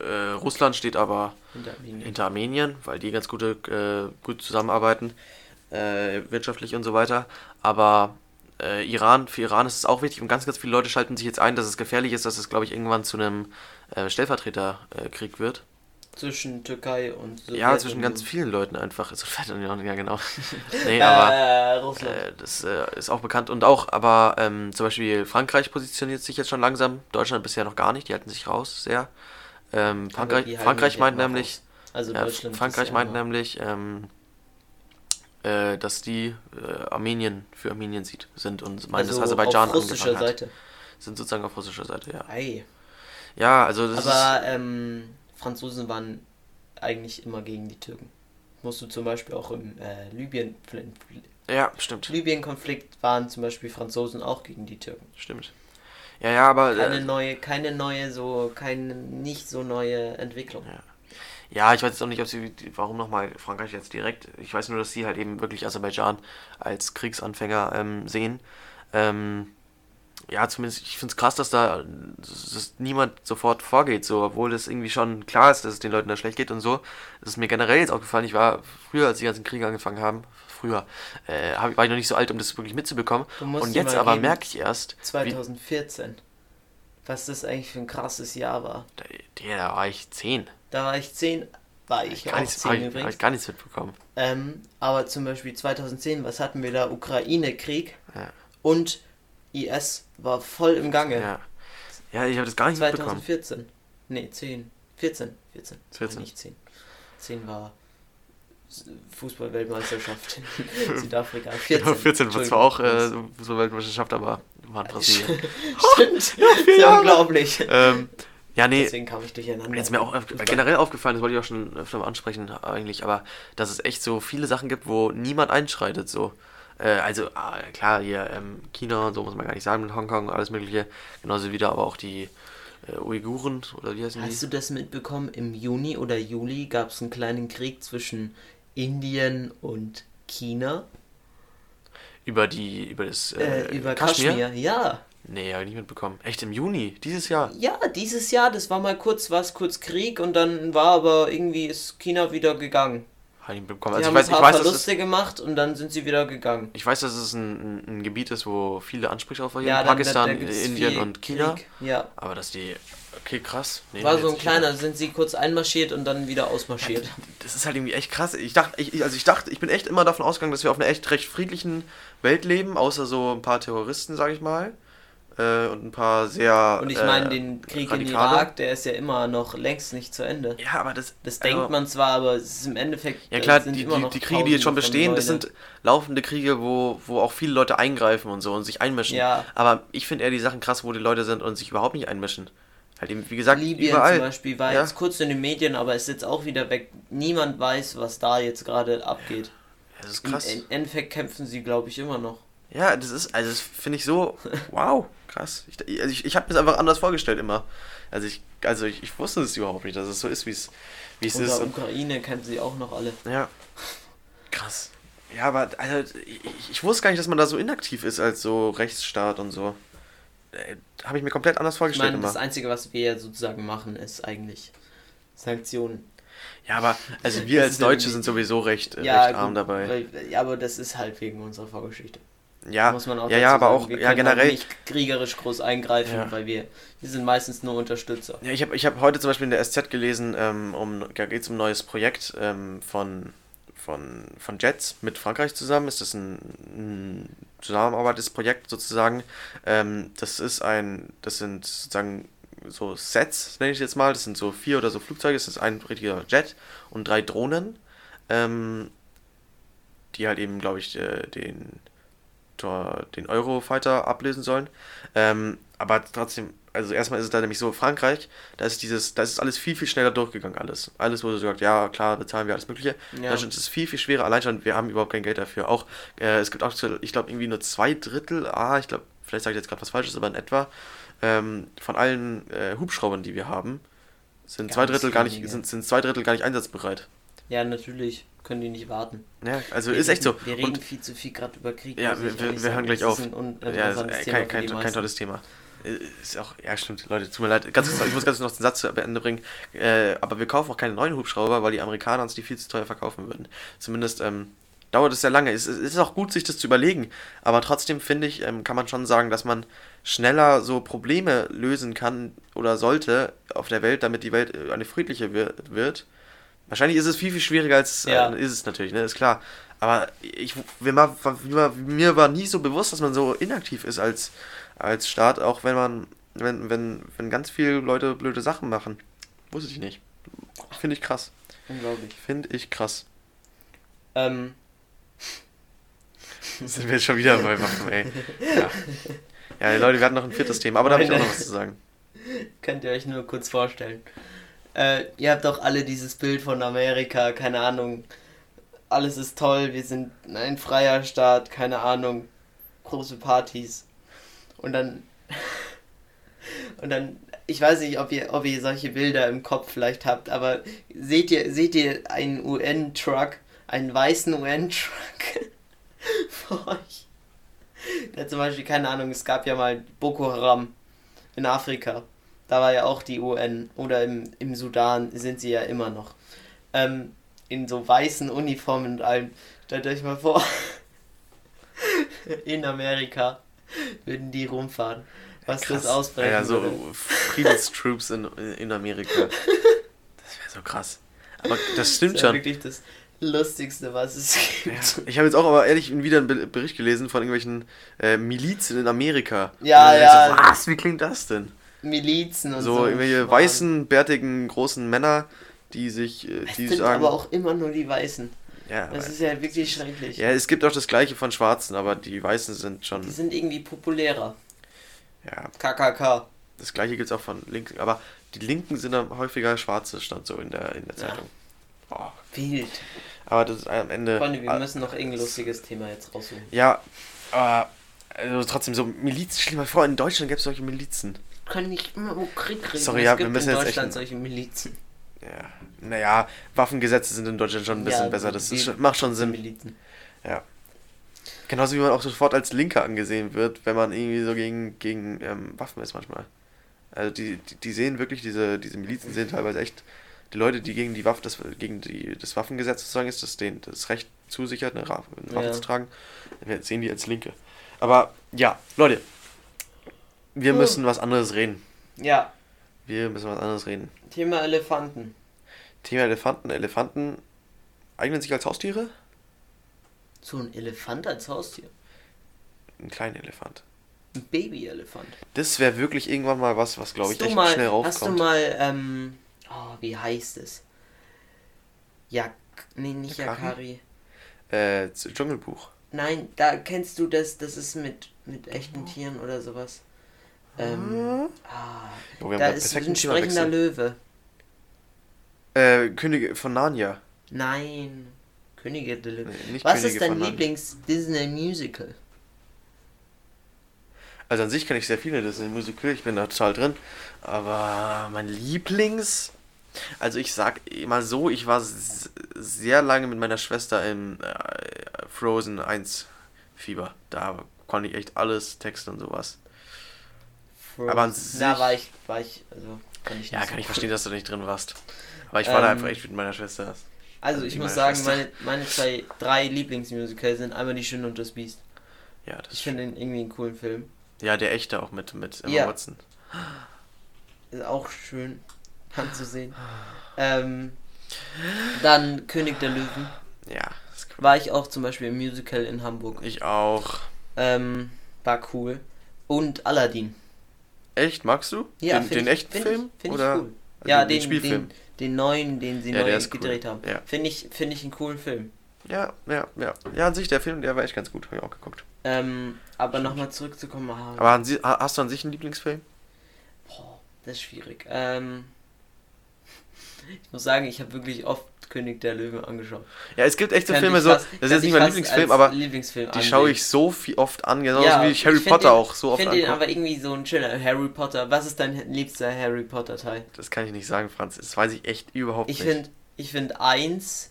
äh, Russland steht aber hinter Armenien. hinter Armenien, weil die ganz gute, äh, gut zusammenarbeiten, äh, wirtschaftlich und so weiter. Aber äh, Iran, für Iran ist es auch wichtig und ganz, ganz viele Leute schalten sich jetzt ein, dass es gefährlich ist, dass es, glaube ich, irgendwann zu einem äh, Stellvertreterkrieg wird. Zwischen Türkei und Sowjetunion. Ja, zwischen ganz vielen Leuten einfach. Sowjetunion, ja genau. nee, aber äh, Russland. Äh, das äh, ist auch bekannt. Und auch, aber ähm, zum Beispiel Frankreich positioniert sich jetzt schon langsam. Deutschland bisher noch gar nicht, die halten sich raus sehr. Ähm, Frankreich, Frankreich meint nämlich. Also ja, Frankreich meint nämlich, ähm, äh, dass die äh, Armenien für Armenien sieht, sind und meint, also das Aserbaidschan auf russischer Seite. Sind sozusagen auf russischer Seite, ja. Ei. Ja, also das Aber ähm, Franzosen waren eigentlich immer gegen die Türken. Musst du zum Beispiel auch im äh, Libyen. Ja, stimmt. Libyen-Konflikt waren zum Beispiel Franzosen auch gegen die Türken. Stimmt. Ja, ja, aber. Keine äh, neue, keine neue, so, keine nicht so neue Entwicklung. Ja. Ja, ich weiß jetzt auch nicht, ob sie, warum nochmal Frankreich jetzt direkt. Ich weiß nur, dass sie halt eben wirklich Aserbaidschan als Kriegsanfänger ähm, sehen. Ähm, ja, zumindest, ich finde es krass, dass da dass niemand sofort vorgeht, so, obwohl das irgendwie schon klar ist, dass es den Leuten da schlecht geht und so. Das ist mir generell jetzt aufgefallen. Ich war früher, als die ganzen Kriege angefangen haben, früher, äh, hab, war ich noch nicht so alt, um das wirklich mitzubekommen. Und jetzt aber merke ich erst. 2014. was das eigentlich für ein krasses Jahr war. Da, da war ich 10. Da war ich 10, war ich, ich auch nichts, 10 übrigens. Habe ich gar nichts mitbekommen. Ähm, aber zum Beispiel 2010, was hatten wir da? Ukraine-Krieg. Ja. Und IS war voll im Gange. Ja, ja ich habe das gar nicht 2014. mitbekommen. Nee, 10. 14. 14. 14. Nein, nicht 10. 10 war Fußball-Weltmeisterschaft in Südafrika. 14, ja, 14 war zwar auch äh, Fußball-Weltmeisterschaft, aber war in Brasilien. Stimmt, ja, ja unglaublich. Ähm, ja, nee. Deswegen kam ich durcheinander. Jetzt mir auch generell aufgefallen, das wollte ich auch schon öfter mal ansprechen eigentlich, aber dass es echt so viele Sachen gibt, wo niemand einschreitet, so. Äh, also, ah, klar, hier ähm, China und so muss man gar nicht sagen, mit Hongkong und alles mögliche. Genauso wieder aber auch die äh, Uiguren oder wie heißen Hast die? Hast du das mitbekommen? Im Juni oder Juli gab es einen kleinen Krieg zwischen Indien und China. Über die, über das äh, äh über Kaschmir? Kaschmir, ja. Nee, habe ich nicht mitbekommen. Echt im Juni, dieses Jahr? Ja, dieses Jahr, das war mal kurz was, kurz Krieg und dann war aber irgendwie ist China wieder gegangen. Habe ich mitbekommen. Also haben ich weiß, ein paar ich weiß, Verluste gemacht und dann sind sie wieder gegangen. Ich weiß, dass es ein, ein, Gebiet ist, wo viele Ansprüche auf ja, Pakistan, da, da Indien und China. Krieg. Ja. Aber dass die Okay, krass. Nee, war so ein kleiner, sind sie kurz einmarschiert und dann wieder ausmarschiert. Das ist halt irgendwie echt krass. Ich dachte, ich, also ich dachte, ich bin echt immer davon ausgegangen, dass wir auf einer echt recht friedlichen Welt leben, außer so ein paar Terroristen, sag ich mal äh, und ein paar sehr. Und ich meine, äh, den Krieg radikale. in Irak, der ist ja immer noch längst nicht zu Ende. Ja, aber das. Das denkt also, man zwar, aber es ist im Endeffekt. Ja, klar, die, die, die, Kriege, die jetzt schon bestehen, das sind laufende Kriege, wo, wo auch viele Leute eingreifen und so und sich einmischen. Ja. Aber ich finde eher die Sachen krass, wo die Leute sind und sich überhaupt nicht einmischen. Halt eben, wie gesagt, Libyen überall. zum Beispiel war ja. jetzt kurz in den Medien, aber ist jetzt auch wieder weg. Niemand weiß, was da jetzt gerade abgeht. Ja, das ist krass. Im Endeffekt kämpfen sie, glaube ich, immer noch. Ja, das ist, also das finde ich so, wow, krass. Ich, also ich, ich habe mir das einfach anders vorgestellt immer. Also ich, also ich, ich wusste es überhaupt nicht, dass es so ist, wie es ist. Ukraine kennen sie auch noch alle. Ja. Krass. Ja, aber also, ich, ich, wusste gar nicht, dass man da so inaktiv ist als so Rechtsstaat und so. Äh, habe ich mir komplett anders vorgestellt. Ich meine, das Einzige, was wir sozusagen machen, ist eigentlich Sanktionen. Ja, aber also wir als Deutsche sind sowieso recht, äh, ja, recht arm dabei. Weil, ja, aber das ist halt wegen unserer Vorgeschichte. Ja, muss man auch ja, ja, aber sagen. auch wir ja, generell nicht kriegerisch groß eingreifen, ja. weil wir, wir sind meistens nur Unterstützer. Ja, ich habe ich hab heute zum Beispiel in der SZ gelesen, ähm, um, da geht es um ein neues Projekt ähm, von, von, von Jets mit Frankreich zusammen. Ist das ein, ein zusammenarbeitendes Projekt sozusagen? Ähm, das ist ein, das sind sozusagen so Sets, nenne ich jetzt mal. Das sind so vier oder so Flugzeuge. Das ist ein richtiger Jet und drei Drohnen, ähm, die halt eben, glaube ich, äh, den den Eurofighter ablösen sollen. Ähm, aber trotzdem, also erstmal ist es da nämlich so, Frankreich, da ist dieses, da ist alles viel, viel schneller durchgegangen, alles. Alles wurde so gesagt, ja, klar, bezahlen wir alles Mögliche. Ja. Deutschland ist es viel, viel schwerer, allein schon, wir haben überhaupt kein Geld dafür. Auch, äh, es gibt auch, ich glaube, irgendwie nur zwei Drittel, ah, ich glaube, vielleicht sage ich jetzt gerade was Falsches, aber in etwa, ähm, von allen äh, Hubschraubern, die wir haben, sind Ganz zwei Drittel gar nicht, sind, sind zwei Drittel gar nicht einsatzbereit. Ja, natürlich können die nicht warten. Ja, also wir ist echt so. Wir reden und, viel zu viel gerade über Krieg. Ja, wir, wir, wir hören gleich auf. ja, kein, kein, kein tolles Thema. Ist auch, ja stimmt, Leute, tut mir leid. Ganz ich muss ganz kurz noch den Satz zu Ende bringen. Äh, aber wir kaufen auch keine neuen Hubschrauber, weil die Amerikaner uns die viel zu teuer verkaufen würden. Zumindest, ähm, dauert es sehr lange. Es, es ist auch gut, sich das zu überlegen. Aber trotzdem finde ich, ähm, kann man schon sagen, dass man schneller so Probleme lösen kann oder sollte auf der Welt, damit die Welt äh, eine friedliche wird. Wahrscheinlich ist es viel, viel schwieriger als ja. äh, ist es natürlich, ne? Ist klar. Aber ich, mir, war, mir war nie so bewusst, dass man so inaktiv ist als, als Staat, auch wenn man, wenn, wenn, wenn ganz viele Leute blöde Sachen machen. Wusste ich nicht. Finde ich krass. Unglaublich. Finde ich krass. Ähm. Sind wir jetzt schon wieder bei Waffen, ey. Ja. ja, Leute, wir hatten noch ein viertes Thema, aber da habe ich auch noch was zu sagen. Könnt ihr euch nur kurz vorstellen. Äh, ihr habt doch alle dieses Bild von Amerika, keine Ahnung. Alles ist toll, wir sind ein freier Staat, keine Ahnung. Große Partys. Und dann. Und dann ich weiß nicht, ob ihr, ob ihr solche Bilder im Kopf vielleicht habt, aber seht ihr, seht ihr einen UN-Truck, einen weißen UN-Truck vor euch? Der zum Beispiel, keine Ahnung, es gab ja mal Boko Haram in Afrika. Da war ja auch die UN. Oder im, im Sudan sind sie ja immer noch. Ähm, in so weißen Uniformen und allem. Stellt euch mal vor, in Amerika würden die rumfahren was Krass. das ausbrechen Ja, so Friedenstroops in, in Amerika. Das wäre so krass. Aber das stimmt das schon. wirklich das Lustigste, was es gibt. Ja, ich habe jetzt auch aber ehrlich wieder einen Bericht gelesen von irgendwelchen äh, Milizen in Amerika. Ja, ja. So, was? Wie klingt das denn? Milizen und so. So irgendwelche Schmarrn. weißen, bärtigen, großen Männer, die sich, äh, die sind sagen... aber auch immer nur die Weißen. Ja, das ist ja wirklich schrecklich. Ja, es gibt auch das gleiche von Schwarzen, aber die Weißen sind schon... Die sind irgendwie populärer. Ja. KKK. Das gleiche gibt es auch von Linken, aber die Linken sind dann häufiger schwarze, stand so in der, in der Zeitung. Ja. Oh. Wild. Aber das ist am Ende. Freunde, wir müssen noch irgendein lustiges Thema jetzt raussuchen. Ja, aber also trotzdem so Milizen, stell dir mal vor, in Deutschland gäbe es solche Milizen. Können nicht immer wo Krieg kriegen. Sorry, ja, wir müssen in jetzt Deutschland echt solche Milizen. Ja, naja, Waffengesetze sind in Deutschland schon ein bisschen ja, besser. Das ist, macht schon Sinn. Milizen. Ja. Genauso wie man auch sofort als Linker angesehen wird, wenn man irgendwie so gegen, gegen ähm, Waffen ist manchmal. Also die, die, die, sehen wirklich, diese, diese Milizen sehen teilweise echt, die Leute, die gegen die Waffe, das, gegen die, das Waffengesetz sozusagen ist, das denen das Recht zusichert, eine Waffe ja. zu tragen, sehen die als Linke. Aber ja, Leute, wir müssen was anderes reden. Ja. Wir müssen was anderes reden. Thema Elefanten. Thema Elefanten. Elefanten eignen sich als Haustiere? So ein Elefant als Haustier? Ein kleiner Elefant. Ein Baby-Elefant. Das wäre wirklich irgendwann mal was, was glaube ich echt mal, schnell raufkommt. Hast du mal, ähm, oh, wie heißt es? Ja, nee, nicht Yakari. Äh, Dschungelbuch. Nein, da kennst du das, das ist mit, mit echten Tieren oder sowas. Ähm, ah, oh, da ist ein sprechender Löwe. Äh, Könige von Narnia. Nein. Könige der Löwen. Nee, Was Könige ist dein Lieblings-Disney-Musical? Also an sich kann ich sehr viele Disney-Musical, ich bin da total drin. Aber mein Lieblings... Also ich sag mal so, ich war sehr lange mit meiner Schwester im äh, Frozen 1 Fieber. Da konnte ich echt alles, Texte und sowas. Frozen. Aber an sich, da war ich, war ich, also kann ich nicht Ja, kann so ich verstehen, dass du nicht drin warst. Aber ich war ähm, da einfach echt mit meiner Schwester. Also ich muss sagen, meine, meine zwei, drei Lieblingsmusicals sind einmal Die Schöne und das Biest. Ja, das Ich finde irgendwie einen coolen Film. Ja, der echte auch mit, mit Emma ja. Watson. Ist auch schön anzusehen. ähm, dann König der Löwen. Ja, cool. War ich auch zum Beispiel im Musical in Hamburg. Ich auch. Ähm, war cool. Und Aladdin. Echt? Magst du? Ja, den, den ich, echten Film? Ich, oder cool. Ja, den, den Spielfilm. Den, den neuen, den sie ja, neu gedreht cool. haben. Ja. Finde ich, find ich einen coolen Film. Ja, ja, ja. Ja, an sich, der Film, der war echt ganz gut, habe ich auch geguckt. Ähm, aber nochmal zurückzukommen. Aber Sie, hast du an sich einen Lieblingsfilm? Boah, das ist schwierig. Ähm, ich muss sagen, ich habe wirklich oft König der Löwen angeschaut. Ja, es gibt echt so Filme, so, das ist jetzt nicht mein Lieblingsfilm, aber Lieblingsfilm die schaue ich so viel oft an, genauso ja, wie ich Harry ich Potter den, auch so oft Ich finde den aber irgendwie so ein schöner Harry Potter. Was ist dein liebster Harry Potter Teil? Das kann ich nicht sagen, Franz. Das weiß ich echt überhaupt ich nicht. Find, ich finde eins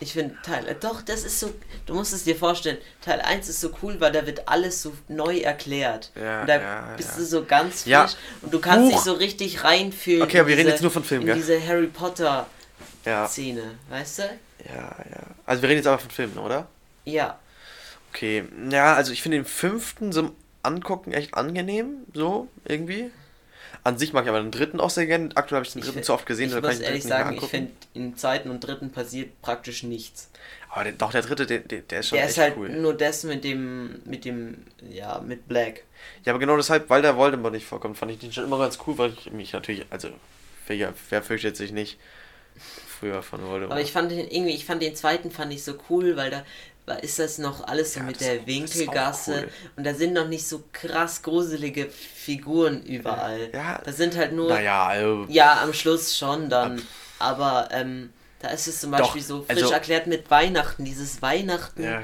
ich finde Teil, äh, doch, das ist so, du musst es dir vorstellen, Teil 1 ist so cool, weil da wird alles so neu erklärt. Ja, und da ja, bist ja. du so ganz frisch ja. und du kannst Huch. dich so richtig reinfühlen. Okay, aber wir diese, reden jetzt nur von Filmen, gell? diese Harry Potter ja. Szene, weißt du? Ja, ja. Also wir reden jetzt aber von Filmen, oder? Ja. Okay, ja, also ich finde den fünften so Angucken echt angenehm, so irgendwie. An sich mag ich aber den dritten auch sehr gerne. Aktuell habe ich den dritten Ich- zu oft gesehen, Ich muss den ehrlich sagen, ich finde, im zweiten und dritten passiert praktisch nichts. Aber der, doch, der dritte, der, der, der ist schon Der echt ist halt cool. nur das mit dem, mit dem, ja, mit Black. Ja, aber genau deshalb, weil der Voldemort nicht vorkommt, fand ich den schon immer ganz cool, weil ich mich natürlich, also, wer, wer fürchtet sich nicht früher von Voldemort? Aber ich fand den irgendwie, ich fand den zweiten fand ich so cool, weil da ist das noch alles so Ja, mit der Winkelgasse cool. und da sind noch nicht so krass gruselige Figuren überall. Ja, Das sind halt nur, naja, also, ja, am Schluss schon dann, aber ähm, da ist es zum Doch, Beispiel so frisch also- erklärt mit Weihnachten, dieses Weihnachten ja,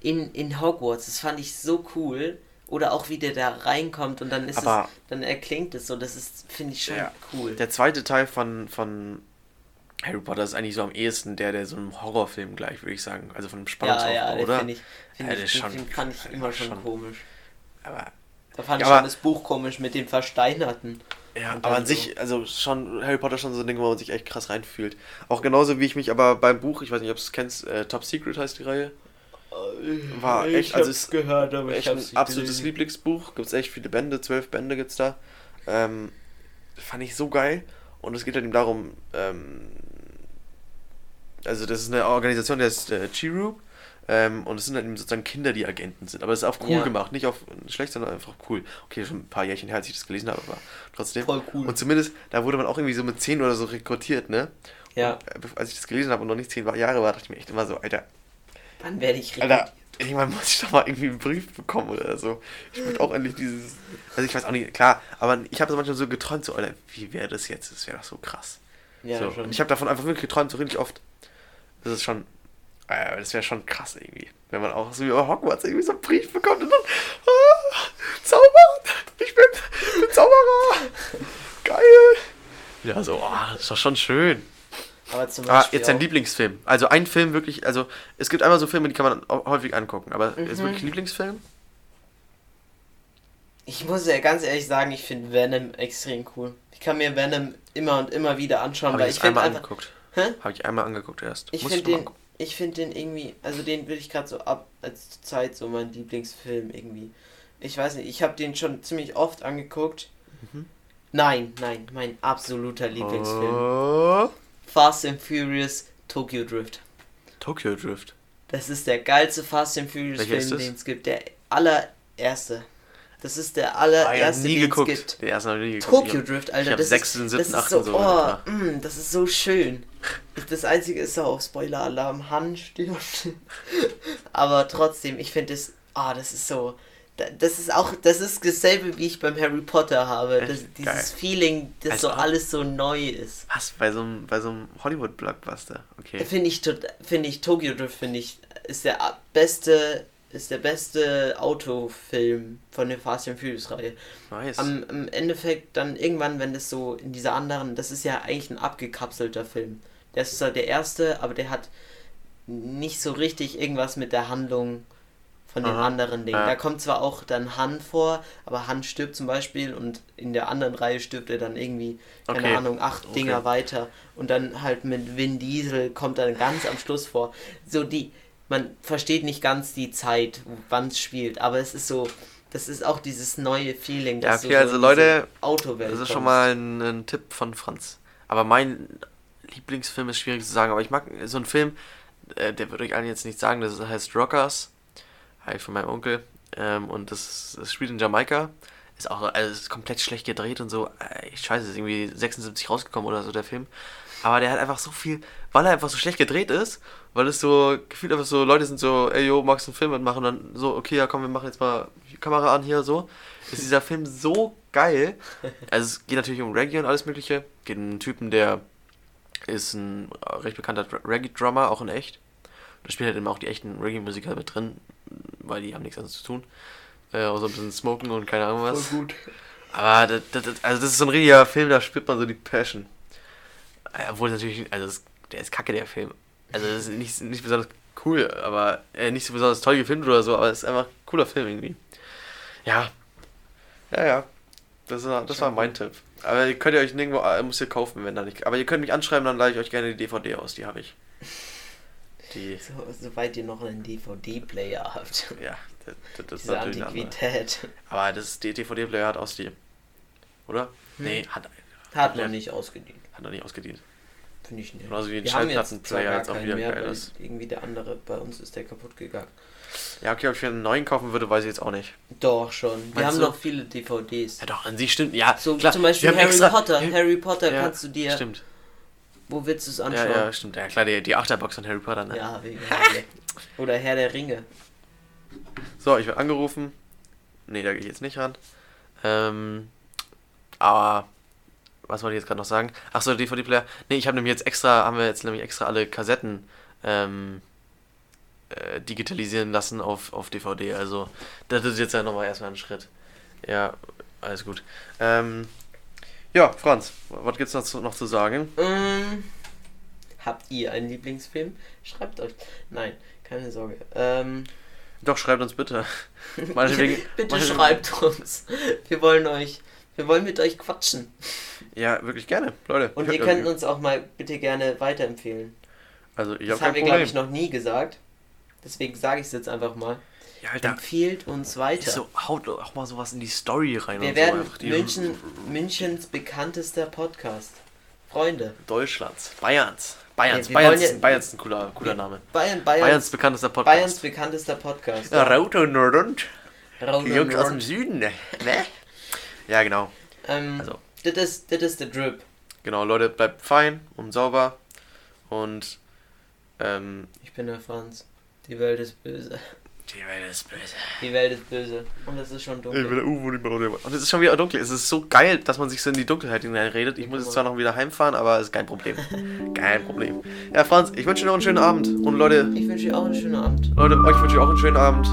in, in Hogwarts, das fand ich so cool. Oder auch wie der da reinkommt und dann ist Aber- es, dann erklingt es so, das ist, finde ich schon Ja. cool. Der zweite Teil von, von Harry Potter ist eigentlich so am ehesten der, der so einem Horrorfilm gleich, würde ich sagen. Also von einem ja, Spannungsaufbau, ja, den oder? finde ich, find Ja, ich, ist den fand ich immer schon, schon- komisch. Aber, Da fand Ja, ich schon das Buch komisch mit dem Versteinerten. ja, aber an sich, also schon Harry Potter schon so ein Ding, wo man sich echt krass reinfühlt. Auch genauso wie ich mich aber beim Buch, ich weiß nicht, ob du es kennst, äh, Top Secret heißt die Reihe. War ich echt, also hab's es- gehört, aber echt ich ein absolutes Lieblingsbuch. Gibt es echt viele Bände, zwölf Bände gibt's da. Ähm, fand ich so geil. Und es geht halt eben darum, ähm, also das ist eine Organisation, der ist äh, Chiru. Ähm, und es sind halt eben sozusagen Kinder, die Agenten sind. Aber es ist auf cool Ja. gemacht, nicht auf schlecht, sondern einfach cool. Okay, schon ein paar Jährchen her, als ich das gelesen habe, aber trotzdem. Voll cool. Und zumindest, da wurde man auch irgendwie so mit 10 oder so rekrutiert, ne? Ja. Und, äh, als ich das gelesen habe und noch nicht 10 Jahre war, dachte ich mir echt immer so, Alter, Wann werde ich Alter, irgendwann muss ich doch mal irgendwie einen Brief bekommen oder so. Ich würde auch endlich dieses. Also ich weiß auch nicht, klar, aber ich habe so manchmal so geträumt, so, Alter, wie wäre das jetzt? Das wäre doch so krass. Ja, so. schon. Und ich habe davon einfach wirklich geträumt, so richtig oft. Das ist schon. Äh, das wäre schon krass irgendwie. Wenn man auch so wie bei Hogwarts irgendwie so einen Brief bekommt und dann. Ah, Zauberer! Ich bin, ich bin Zauberer! Geil! Ja, so, oh, das ist doch schon schön. aber zum Ah, Beispiel jetzt dein Lieblingsfilm. Also ein Film wirklich, also es gibt einmal so Filme, die kann man häufig angucken, aber Mhm. ist wirklich ein Lieblingsfilm? Ich muss ja ganz ehrlich sagen, ich finde Venom extrem cool. Ich kann mir Venom immer und immer wieder anschauen, Habe weil ich ich finde einmal einfach. angeguckt. Hä? Habe ich einmal angeguckt erst. Ich finde den, ich finde den irgendwie, also den würde ich gerade so ab als Zeit so mein Lieblingsfilm irgendwie. Ich weiß nicht, ich habe den schon ziemlich oft angeguckt. Mhm. Nein, nein, mein absoluter Lieblingsfilm. Oh, Fast and Furious Tokyo Drift. Tokyo Drift. Das ist der geilste Fast and Furious Welcher ist Film, den es gibt. Der allererste. Das ist der Ah, ja, allererste, den es gibt. Den ersten habe ich nie geguckt. Tokyo Drift, Alter. ich das sechsten, ist, siebten, das ist so, so, oh, ja. mm, das ist so schön. Das einzige ist auch Spoiler-Alarm, Han stirbt. Aber trotzdem, ich finde das, ah, das ist so, da- das ist auch, das ist dasselbe, wie ich beim Harry Potter habe. Das, dieses geil. Feeling, dass Also so alles so neu ist. Was? Bei so einem, bei so einem Hollywood-Blockbuster. Okay. Finde ich, finde ich, Tokyo Drift, finde ich, ist der beste, ist der beste Autofilm von der Fast and Furious Reihe. Nice. Am, Im Endeffekt dann irgendwann, wenn das so in dieser anderen, das ist ja eigentlich ein abgekapselter Film. Der ist zwar der erste, aber der hat nicht so richtig irgendwas mit der Handlung von den Aha. anderen Dingen. Ja. Da kommt zwar auch dann Han vor, aber Han stirbt zum Beispiel und in der anderen Reihe stirbt er dann irgendwie, keine Okay. Ahnung, acht Okay. Dinger weiter. Und dann halt mit Vin Diesel kommt er ganz am Schluss vor. So die, man versteht nicht ganz die Zeit, wann es spielt, aber es ist so, das ist auch dieses neue Feeling. Ja, okay, so also Leute, Autowelt Das ist schon mal ein, ein Tipp von Franz. Aber mein Lieblingsfilm ist schwierig zu sagen, aber ich mag so einen Film, äh, der würde ich allen jetzt nicht sagen, das heißt Rockers, halt von meinem Onkel. Ähm, und das, das spielt in Jamaika. Ist auch also ist komplett schlecht gedreht und so. Äh, scheiße, ist irgendwie 76 rausgekommen oder so, der Film. Aber der hat einfach so viel, weil er einfach so schlecht gedreht ist, weil es so gefühlt einfach so, Leute sind so, ey yo, magst du einen Film mitmachen? Und dann so, okay, ja komm, wir machen jetzt mal die Kamera an hier, so. Ist dieser Film so geil. Also es geht natürlich um Reggae und alles mögliche. Geht um einen Typen, der ist ein recht bekannter Reggae-Drummer, auch in echt. Da spielen halt eben auch die echten Reggae-Musiker mit drin, weil die haben nichts anderes zu tun. Äh, außer ein bisschen smoken und keine Ahnung was. gut. Aber das, das, das- also das ist so ein richtiger Film, da spürt man so die Passion. Äh, Obwohl natürlich, also das, der ist kacke, der Film. Also das ist nicht, nicht besonders cool, aber äh, nicht so besonders toll gefilmt oder so, aber es ist einfach ein cooler Film irgendwie. Ja. Ja, ja. Das war, das war mein Tipp. Aber ihr könnt ihr euch nirgendwo, äh, müsst ihr kaufen, wenn da nicht. Aber ihr könnt mich anschreiben, dann leite ich euch gerne die DVD aus, die habe ich. Die, So, soweit ihr noch einen DVD-Player habt. ja, das, das, das ist natürlich. Antiquität. Aber das die DVD-Player hat aus die. Oder? Nee, hat, Hat noch nicht ausgedient. hat noch nicht ausgedient. Finde ich nicht. Genauso wie ein jetzt Schallplattenplayer gar jetzt auch wieder geil ist. Irgendwie der andere, bei uns ist der kaputt gegangen. Ja, okay, ob ich mir einen neuen kaufen würde, weiß ich jetzt auch nicht. Doch, schon. Wir Meinst haben du? noch viele DVDs. Ja, doch, an sich stimmt. Ja, So klar. zum Beispiel wir Harry extra- Potter. Ja, Harry Potter ja, kannst du dir. Stimmt. Wo willst du es Ja, anschauen? ja, stimmt. Ja, klar, die, die Achterbox von Harry Potter, ne? Ja, wegen Harry. Oder Herr der Ringe. So, ich werde angerufen. Nee, da gehe ich jetzt nicht ran. Ähm, aber was wollte ich jetzt gerade noch sagen? Ach so, DVD-Player. Nee, ich habe nämlich jetzt extra, haben wir jetzt nämlich extra alle Kassetten ähm, äh, digitalisieren lassen auf, auf DVD. Also, das ist jetzt ja nochmal erstmal ein Schritt. Ja, alles gut. Ähm, ja, Franz, was gibt's noch zu, noch zu sagen? Ähm, habt ihr einen Lieblingsfilm? Schreibt euch. Nein, keine Sorge. Ähm, Doch, schreibt uns bitte. Meinetwegen, bitte meinetwegen- schreibt uns. Wir wollen euch. Wir wollen mit euch quatschen. Ja, wirklich gerne, Leute. Und ihr hab- könnt uns auch mal bitte gerne weiterempfehlen. Also, ich Das habe haben wir, glaube ich, noch nie gesagt. Deswegen sage ich es jetzt einfach mal. Ja, Alter, Empfehlt uns weiter. so, haut auch mal sowas in die Story rein. wir und werden so. Die München, Münchens bekanntester Podcast. Freunde. Deutschlands, Bayerns. Bayerns, Ja, Bayerns, ja- ein, Bayerns ist ein cooler, cooler Name. Bayern, Bayerns, Bayerns, bekanntester Podcast. Bayerns bekanntester Podcast. ja, Raut und Rund. Die und Jungs aus dem Süden, ne? Ne? Ja, genau. Ähm, Also. das ist, das ist der Drip. Genau, Leute, bleibt fein und sauber. Und, ähm, Ich bin der Franz. Die Welt ist böse. die Welt ist böse. Die Welt ist böse. Und es ist schon Ich bin dunkel. der Uwe, nicht mehr unter- Und es ist schon wieder dunkel. Es ist so geil, dass man sich so in die Dunkelheit hineinredet. Ich muss jetzt zwar noch wieder heimfahren, aber es ist kein Problem. kein Problem. Ja, Franz, ich wünsche dir noch einen schönen Abend. Und Leute, Ich wünsche dir auch einen schönen Abend. Leute, euch wünsche ich auch einen schönen Abend.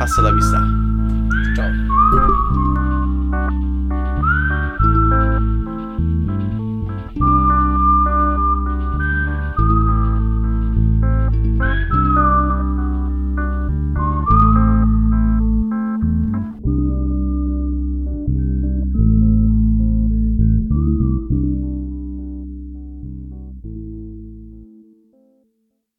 Hasta la vista. Ciao.